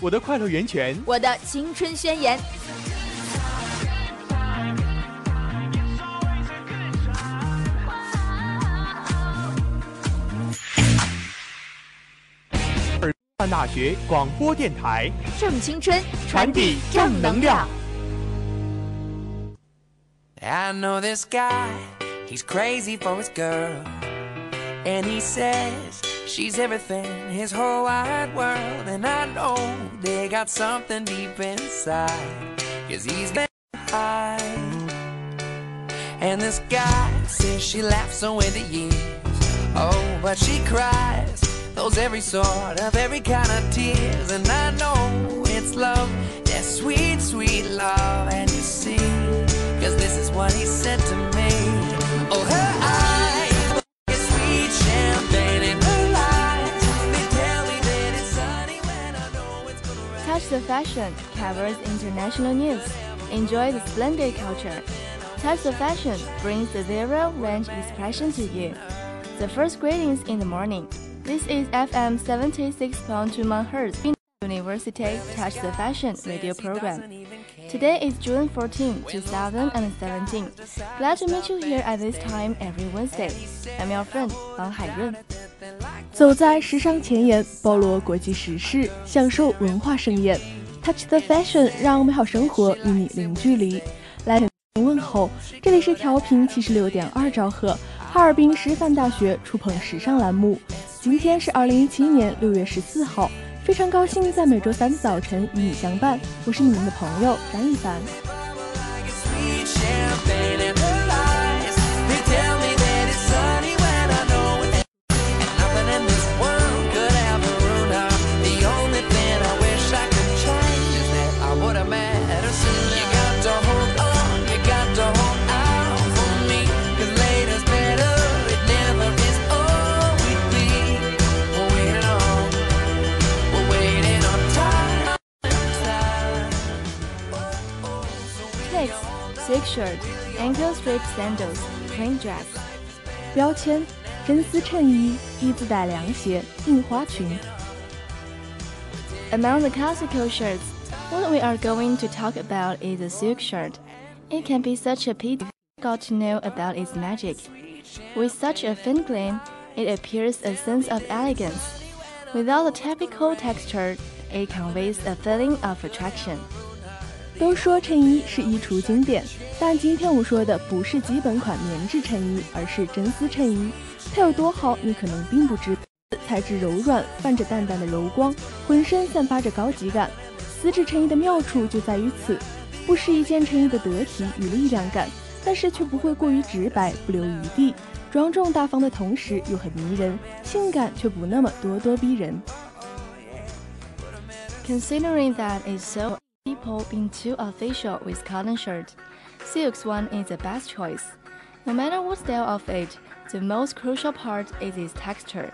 我的快乐源泉，我的青春宣言。大学广播电台，正青春，传递正能量。I know this guy, he's crazy for his girl. And he says she's everything, his whole wide world. And I know they got something deep inside, cause he's been high. And this guy says she laughs away the years. Oh, but she cries those every sort of every kind of tears and I know it's love that sweet sweet love and you see cause this is what he said to me oh her Catch the Fashion covers international news. Enjoy the splendid culture. Touch the Fashion brings the zero range expression to you. The first greetings in the morning. This is FM 76.2 MHz, University Touch the Fashion radio program. Today is June 14, 2017. Glad to meet you here at this time every Wednesday. I'm your friend, Wang Haiyun. 走在时尚前沿，包罗国际时事，享受文化盛宴。Touch the fashion，让美好生活与你零距离。来问候，这里是调频七十六点二兆赫，哈尔滨师范大学触碰时尚栏目。今天是二零一七年六月十四号，非常高兴在每周三早晨与你相伴。我是你们的朋友张一凡。ankle strip sandals, plain dress. 标签：真丝衬衣、低自带凉鞋、印花裙。 Among the classical shirts, what we are going to talk about is a silk shirt. It can be such a pity got to know about its magic. With such a thin gleam, it appears a sense of elegance. Without the typical texture, it conveys a feeling of attraction. 都说衬衣是衣橱经典，但今天我说的不是基本款棉质衬衣，而是真丝衬衣。它有多好，你可能并不知。材质柔软，泛着淡淡的柔光，浑身散发着高级感。丝质衬衣的妙处就在于此，不失一件衬衣的得体与力量感，但是却不会过于直白，不留余地。庄重大方的同时又很迷人，性感却不那么咄咄逼人。Considering that is so people being too official with cotton shirt, silk's one is the best choice. No matter what style of it, the most crucial part is its texture.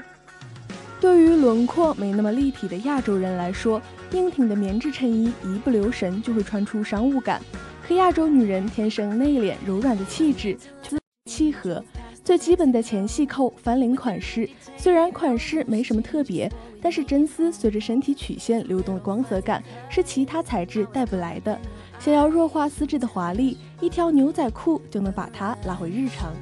对于轮廓没那么立体的亚洲人来说，硬挺的棉质衬衣一不留神就会穿出商务感。可亚洲女人天生内敛柔软的气质契合。最基本的前系扣翻领款式，虽然款式没什么特别，但是真丝随着身体曲线流动的光泽感是其他材质带不来的。想要弱化丝质的华丽，一条牛仔裤就能把它拉回日常。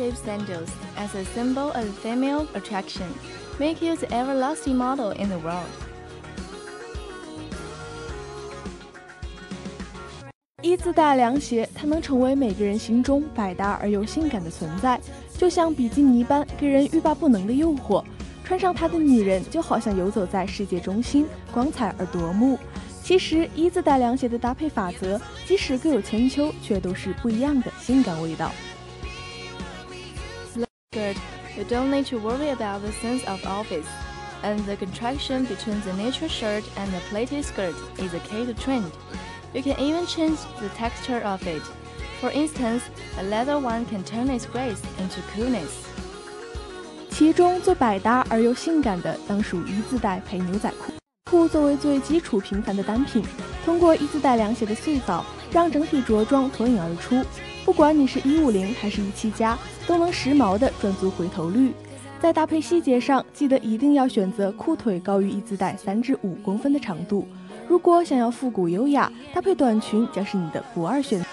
Striped sandals as a symbol of female attraction, make you the everlasting model in the world. 一字带凉鞋，它能成为每个人心中百搭而又性感的存在，就像比基尼般给人欲罢不能的诱惑。穿上它的女人就好像游走在世界中心，光彩而夺目。其实一字带凉鞋的搭配法则，即使各有千秋，却都是不一样的性感味道。skirt, you don't need to worry about the sense of office. And the contraction between the natural shirt and the pleated skirt is a key to trend. You can even change the texture of it. For instance, a leather one can turn its grace into coolness. 其中最百搭而又性感的，当属一字带配牛仔裤。裤作为最基础平凡的单品，通过一字带凉鞋的塑造，让整体着装脱颖而出。 不管你是一五零还是一七加，都能时髦的赚足回头率。在搭配细节上，记得一定要选择裤腿高于一字带三至五公分的长度。如果想要复古优雅，搭配短裙将是你的不二选择。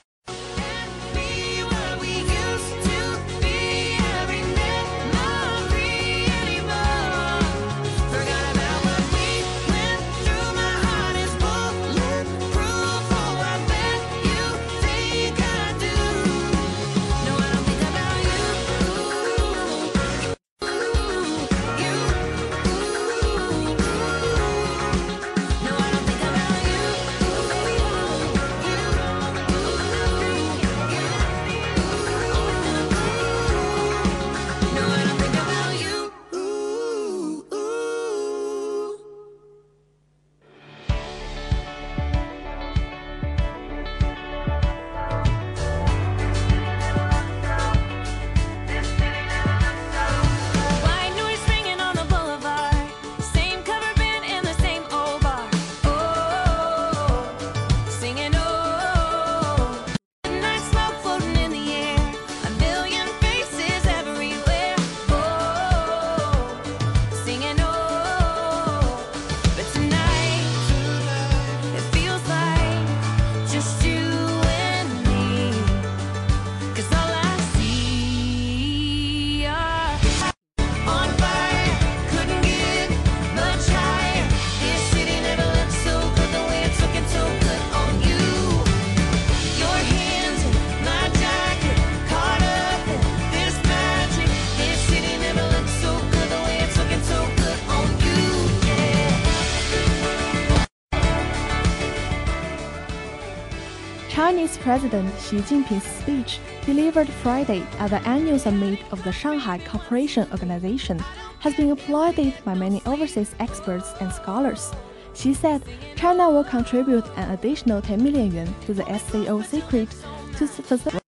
Chinese President Xi Jinping's speech, delivered Friday at the annual summit of the Shanghai Cooperation Organization, has been applauded by many overseas experts and scholars. Xi said China will contribute an additional 10 million yuan to the SCO secret to facilitate.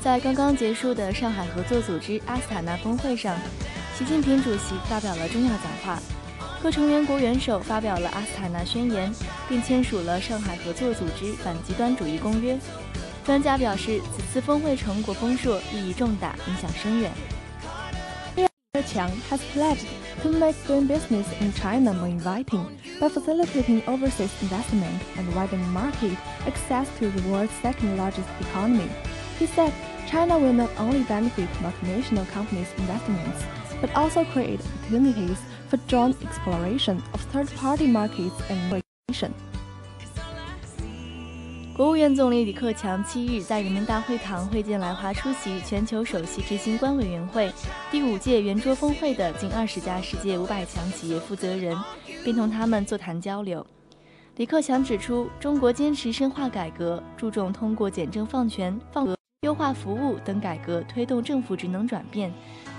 在刚刚结束的上海合作组织阿斯塔纳峰会上，习近平主席发表了重要讲话。 各成员国元首发表了阿斯塔纳宣言，并签署了上海合作组织反极端主义公约。专家表示，此次峰会成果丰硕，意义重大，影响深远。李强 has pledged to make doing business in China more inviting by facilitating overseas investment and widening market access to the world's second largest economy. He said China will not only benefit multinational companies' investments, but also create opportunities for joint exploration of third-party markets and regulation. 国务院总理李克强七日在人民大会堂会见来华出席全球首席执行官委员会第五届圆桌峰会的近二十家世界五百强企业负责人，并同他们座谈交流。李克强指出，中国坚持深化改革，注重通过简政放权、放额、优化服务等改革，推动政府职能转变，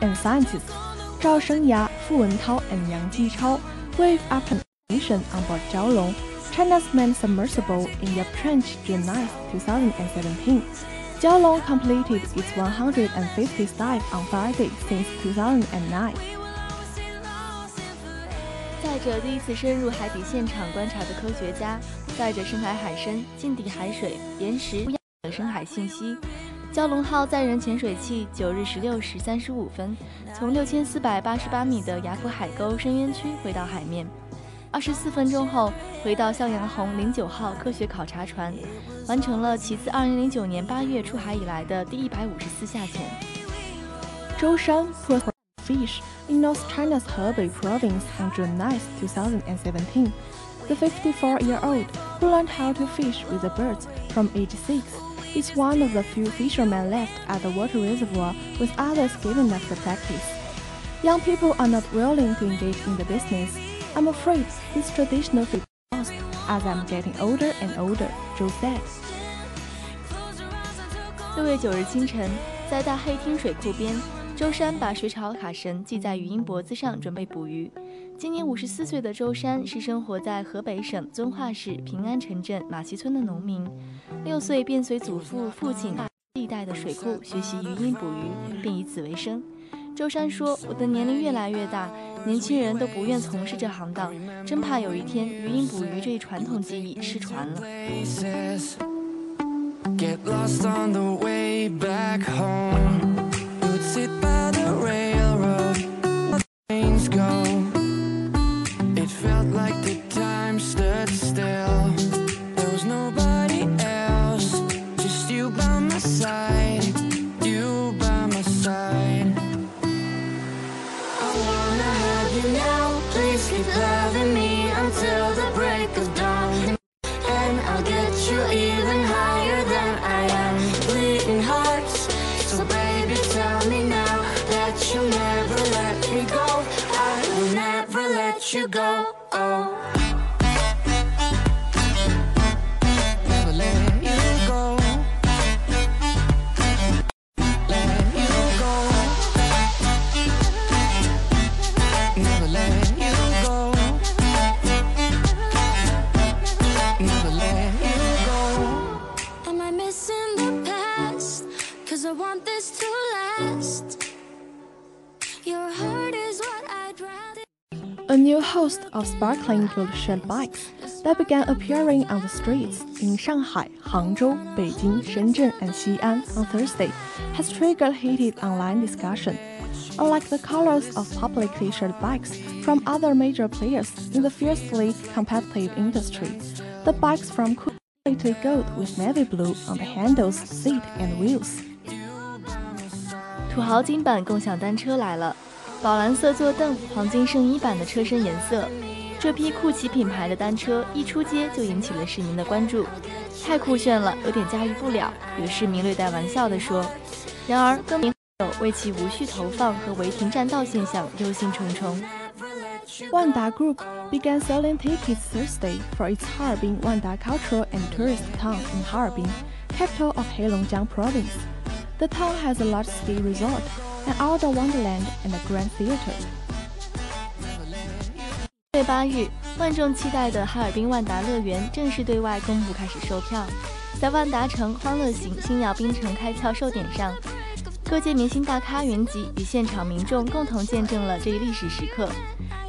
And scientists 赵生涯、傅文涛 and 杨继超 wave after mission on board 蛟龙 China's man submersible in the trench June 9, 2017. Jiaolong completed its 150th dive on Friday since 2009. 载着第一次深入海底现场观察的科学家，载着深海海参、近底海水、岩石等深海信息。蛟龙号载人潜水器九日十六时三十五分，从六千四百八十八米的雅浦海沟深渊区回到海面。二十四分钟后，回到向阳红零九号科学考察船，完成了其自二零零九年八月出海以来的第一百五十次下潜。舟山 fish in North China's Hebei province on June 9, 2017. The 54-year-old who learned how to fish with the birds from age 6 is one of the few fishermen left at the water reservoir with others giving up the practice. Young people are not willing to engage in the business. I'm afraid this traditional fish lost as I'm getting older and older, Joe said. 六月九日清晨，在大黑厅水库边， 周山把水草卡绳系在鱼鹰脖子上，准备捕鱼。今年五十四岁的周山是生活在河北省遵化市平安城镇马溪村的农民。六岁便随祖父、父亲历代的水库学习鱼鹰捕鱼，并以此为生。周山说：“我的年龄越来越大，年轻人都不愿从事这行当，真怕有一天鱼鹰捕鱼这一传统技艺失传了。” Get lost on the way back home. could sit by the railroad. Trains go. of sparkling gold-shaped bikes that began appearing on the streets in Shanghai, Hangzhou, Beijing, Shenzhen, and Xi'an on Thursday has triggered heated online discussion. Unlike the colors of publicly shared bikes from other major players in the fiercely competitive industry, the bikes from quality gold with navy blue on the handles, seat, and wheels. 土豪金版共享单车来了。 宝蓝色坐凳，黄金圣衣版的车身颜色，这批酷奇品牌的单车一出街就引起了市民的关注，太酷炫了，有点驾驭不了。有市民略带玩笑地说。然而，更名友为其无序投放和违停占道现象忧心忡忡。万达 Group began selling tickets Thursday for its Harbin Wanda Cultural and Tourist Town in Harbin, capital of Heilongjiang Province. The town has a large ski resort An Outer Wonderland and a Grand Theater。月八日，万众期待的哈尔滨万达乐园正式对外公布开始售票。在万达城欢乐行星耀冰城开票售点上，各界明星大咖云集，与现场民众共同见证了这一历史时刻。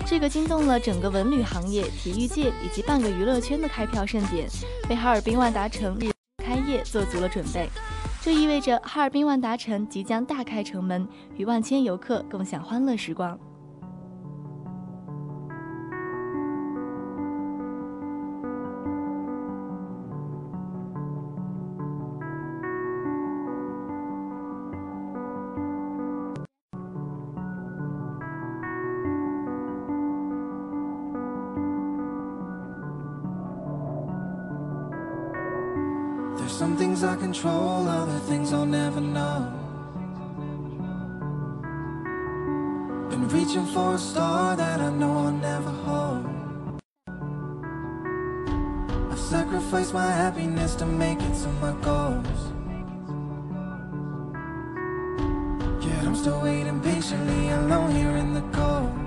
这个惊动了整个文旅行业、体育界以及半个娱乐圈的开票盛典，为哈尔滨万达城日开业做足了准备。这意味着哈尔滨万达城即将大开城门，与万千游客共享欢乐时光。Things I control, other things I'll never know. Been reaching for a star that I know I'll never hold. I've sacrificed my happiness to make it to my goals. Yet I'm still waiting patiently alone here in the cold.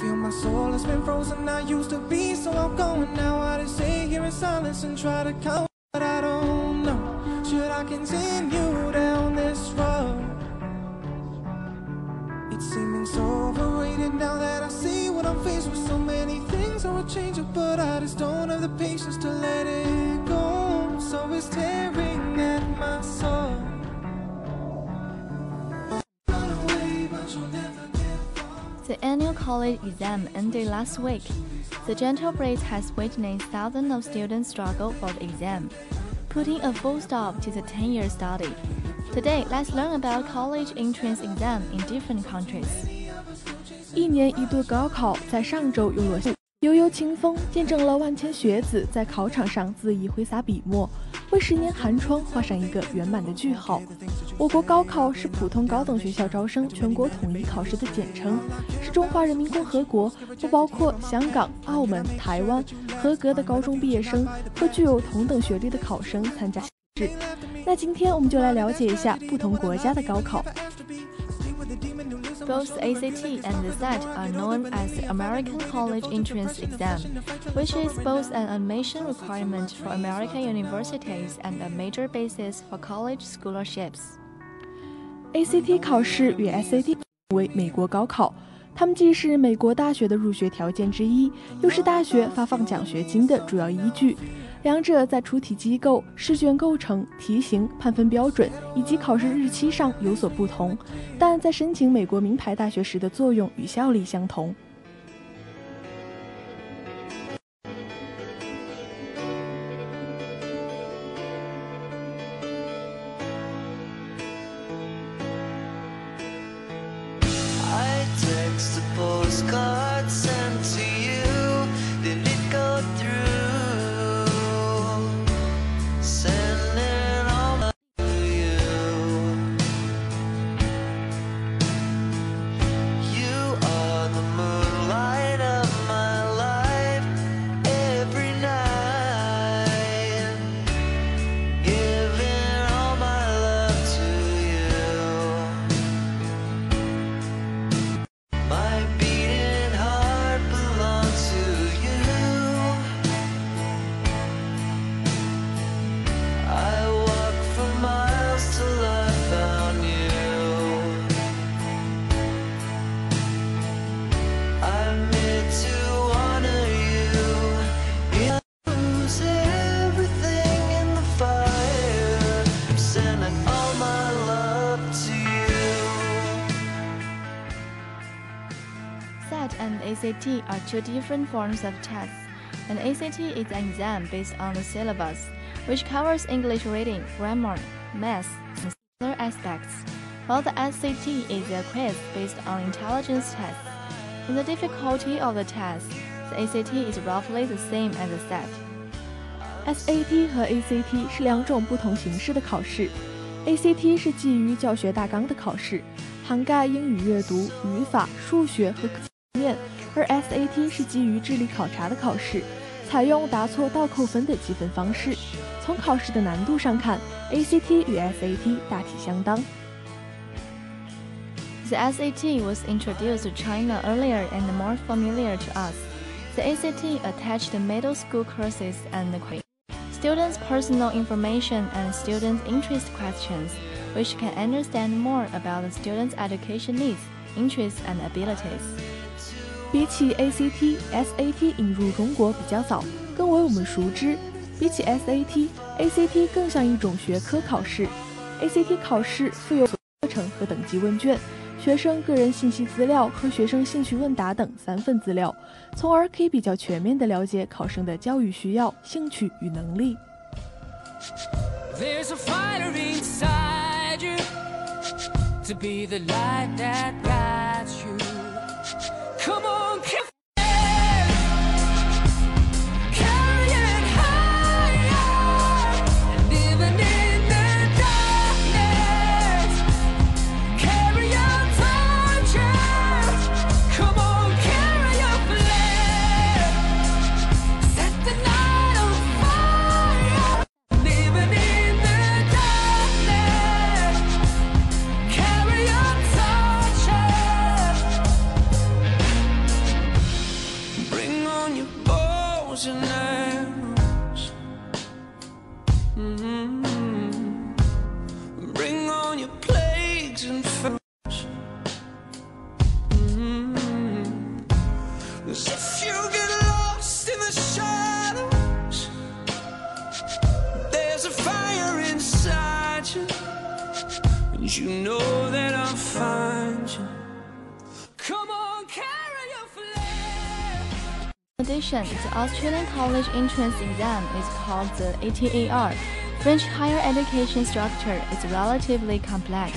Feel my soul has been frozen. I used to be so outgoing. Now I just sit here in silence and try to count. But I don't know. Should I continue down this road? It's seeming so overrated now that I see what I'm faced with. So many things I would change but I just don't have the patience to let it go. So it's tearing The annual college exam ended last week. The gentle breeze has witnessed thousands of students struggle for the exam, putting a full stop to the 10-year study. Today, let's learn about college entrance exam in different countries. 一年一度高考在上周又落下，悠悠清风见证了万千学子在考场上恣意挥洒笔墨， 为十年寒窗画上一个圆满的句号。我国高考是普通高等学校招生全国统一考试的简称，是中华人民共和国不包括香港、澳门、台湾合格的高中毕业生和具有同等学历的考生参加试。那今天我们就来了解一下不同国家的高考。Both the ACT and the SAT are known as the American College Entrance Exam, which is both an admission requirement for American universities and a major basis for college scholarships. ACT 考试与 SAT 为美国高考，它们既是美国大学的入学条件之一，又是大学发放奖学金的主要依据。 两者在出题机构、试卷构成、题型、判分标准以及考试日期上有所不同，但在申请美国名牌大学时的作用与效力相同。ACT are two different forms of tests. An ACT is an exam based on the syllabus, which covers English reading, grammar, math, and other aspects, while the SAT is a quiz based on intelligence tests. In the difficulty of the test, the ACT is roughly the same as the SAT. SAT 和 ACT 是两种不同形式的考试。ACT 是基于教学大纲的考试，涵盖英语阅读、语法、数学和科面； 而 SAT 是基于智力考察的考试，采用答错倒扣分的计分方式。从考试的难度上看，ACT 与 SAT 大体相当。 The SAT was introduced to China earlier and more familiar to us. The ACT attached middle school courses and students' personal information and students' interest questions, which can understand more about the students' education needs, interests, and abilities. 比起 ACT，SAT 引入中国比较早，更为我们熟知。比起 SAT，ACT 更像一种学科考试。ACT 考试附有课程和等级问卷。学生个人信息资料和学生兴趣问答等三份资料，从而可以比较全面地了解考生的教育需要、兴趣与能力。addition, the Australian College Entrance Exam is called the ATAR. French higher education structure is relatively complex.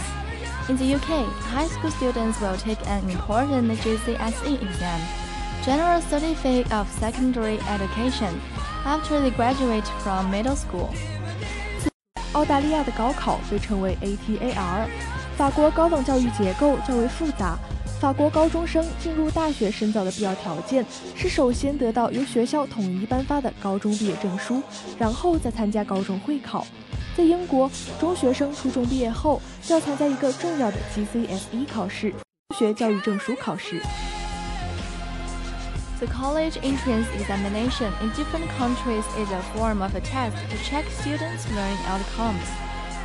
In the UK, high school students will take an important GCSE exam, General Certificate of Secondary Education, after they graduate from middle school. 澳大利亚的高考被称为 ATAR，法国高等教育结构较为复杂。 法国高中生进入大学深造的必要条件是首先得到由学校统一颁发的高中毕业证书，然后再参加高中会考。在英国，中学生初中毕业后要参加一个重要的 GCSE 考试——中学教育证书考试。The college entrance examination in different countries is a form of a test to check students' learning outcomes.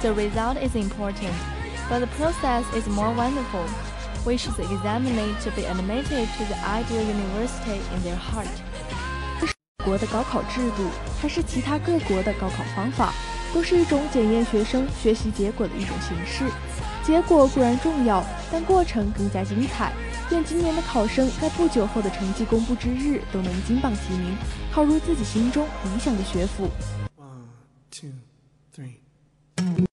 The result is important, but the process is more wonderful. Wishes the examinee to be admitted to the ideal university in their heart。这是国的高考制度，还是其他各国的高考方法，都是一种检验学生学习结果的一种形式。结果固然重要，但过程更加精彩。愿今年的考生在不久后的成绩公布之日，都能金榜题名，考入自己心中理想的学府。One, two, three.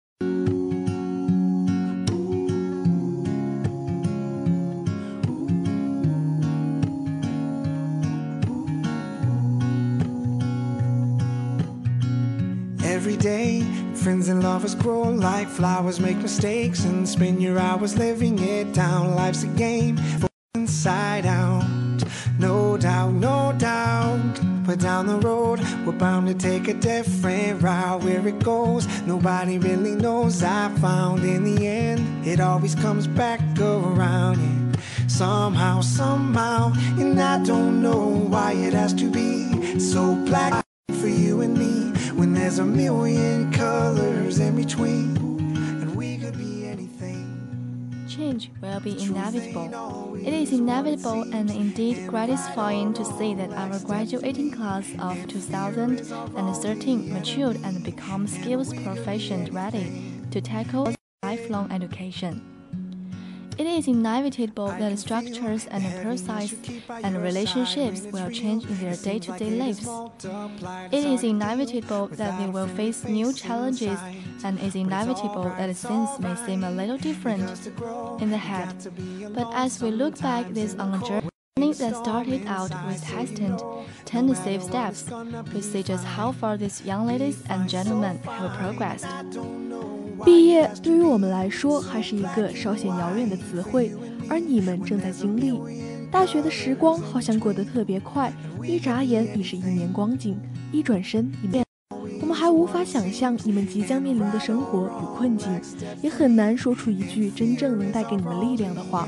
Friends and lovers grow like flowers, make mistakes and spend your hours living it down. Life's a game for inside out. No doubt, no doubt. But down the road, we're bound to take a different route. Where it goes, nobody really knows. I found in the end, it always comes back around. Yeah. Somehow, somehow, and I don't know why it has to be so black there's a million colors in between and we could be anything. Change will be inevitable. It is inevitable and indeed gratifying to see that our graduating class of 2013 matured and become skills proficient ready to tackle lifelong education. It is inevitable that structures and processes and relationships will change in their day to day lives. It is inevitable that they will face new challenges, and it is inevitable that things may seem a little different in the head. But as we look back this on a journey, that started out with hesitant, tentative steps, we see just how far these young ladies and gentlemen have progressed. 毕业对于我们来说还是一个稍显遥远的词汇，而你们正在经历。大学的时光好像过得特别快，一眨眼已是一年光景，一转身，你们我们。还无法想象你们即将面临的生活与困境，也很难说出一句真正能带给你们力量的话。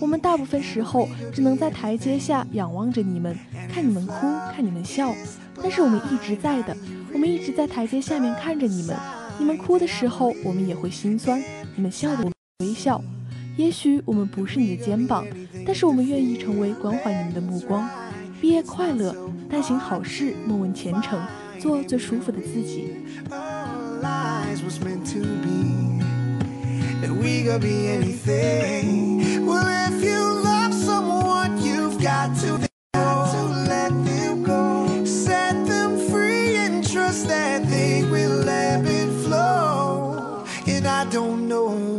我们大部分时候只能在台阶下仰望着你们，看你们哭，看你们笑。但是我们一直在的，我们一直在台阶下面看着你们。你们哭的时候，我们也会心酸；你们笑的，微笑。也许我们不是你的肩膀，但是我们愿意成为关怀你们的目光。毕业快乐，但行好事，莫问前程，做最舒服的自己。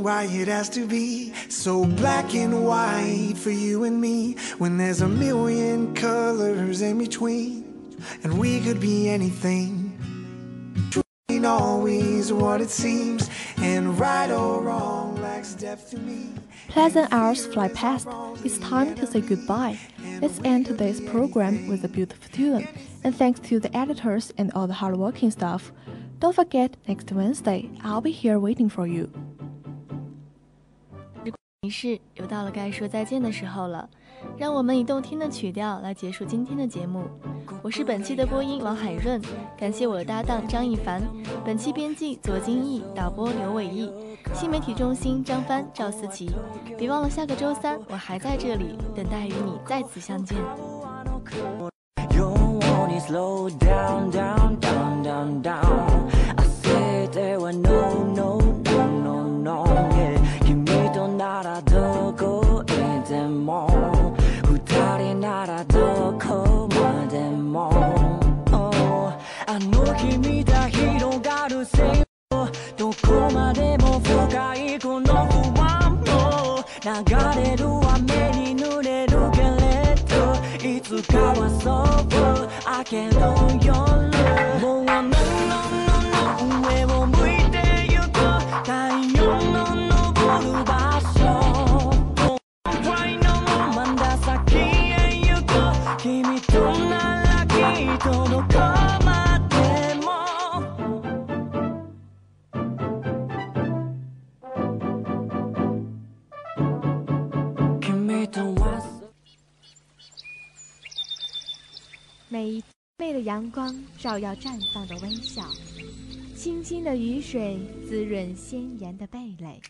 Why it has to be so black and white for you and me when there's a million colors in between. And we could be anything ain't always what it seems, and right or wrong lacks depth to me. Pleasant hours fly past. It's time to say goodbye. Let's end today's program with a beautiful tune. And thanks to the editors and all the hardworking staff. Don't forget, next Wednesday, I'll be here waiting for you. 于是又到了该说再见的时候了，让我们以动听的曲调来结束今天的节目。我是本期的播音王海润，感谢我的搭档张一凡，本期编辑左金义，导播刘伟毅，新媒体中心张帆、赵思琪。别忘了下个周三我还在这里，等待与你再次相见。每一媚的阳光照耀绽放的微笑，清新的雨水滋润鲜艳的蓓蕾。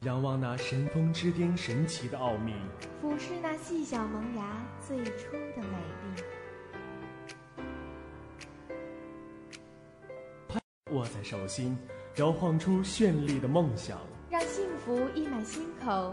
仰望那神峰之巅神奇的奥秘，俯视那细小萌芽最初的美丽。握在手心，摇晃出绚丽的梦想。让幸福溢满心口，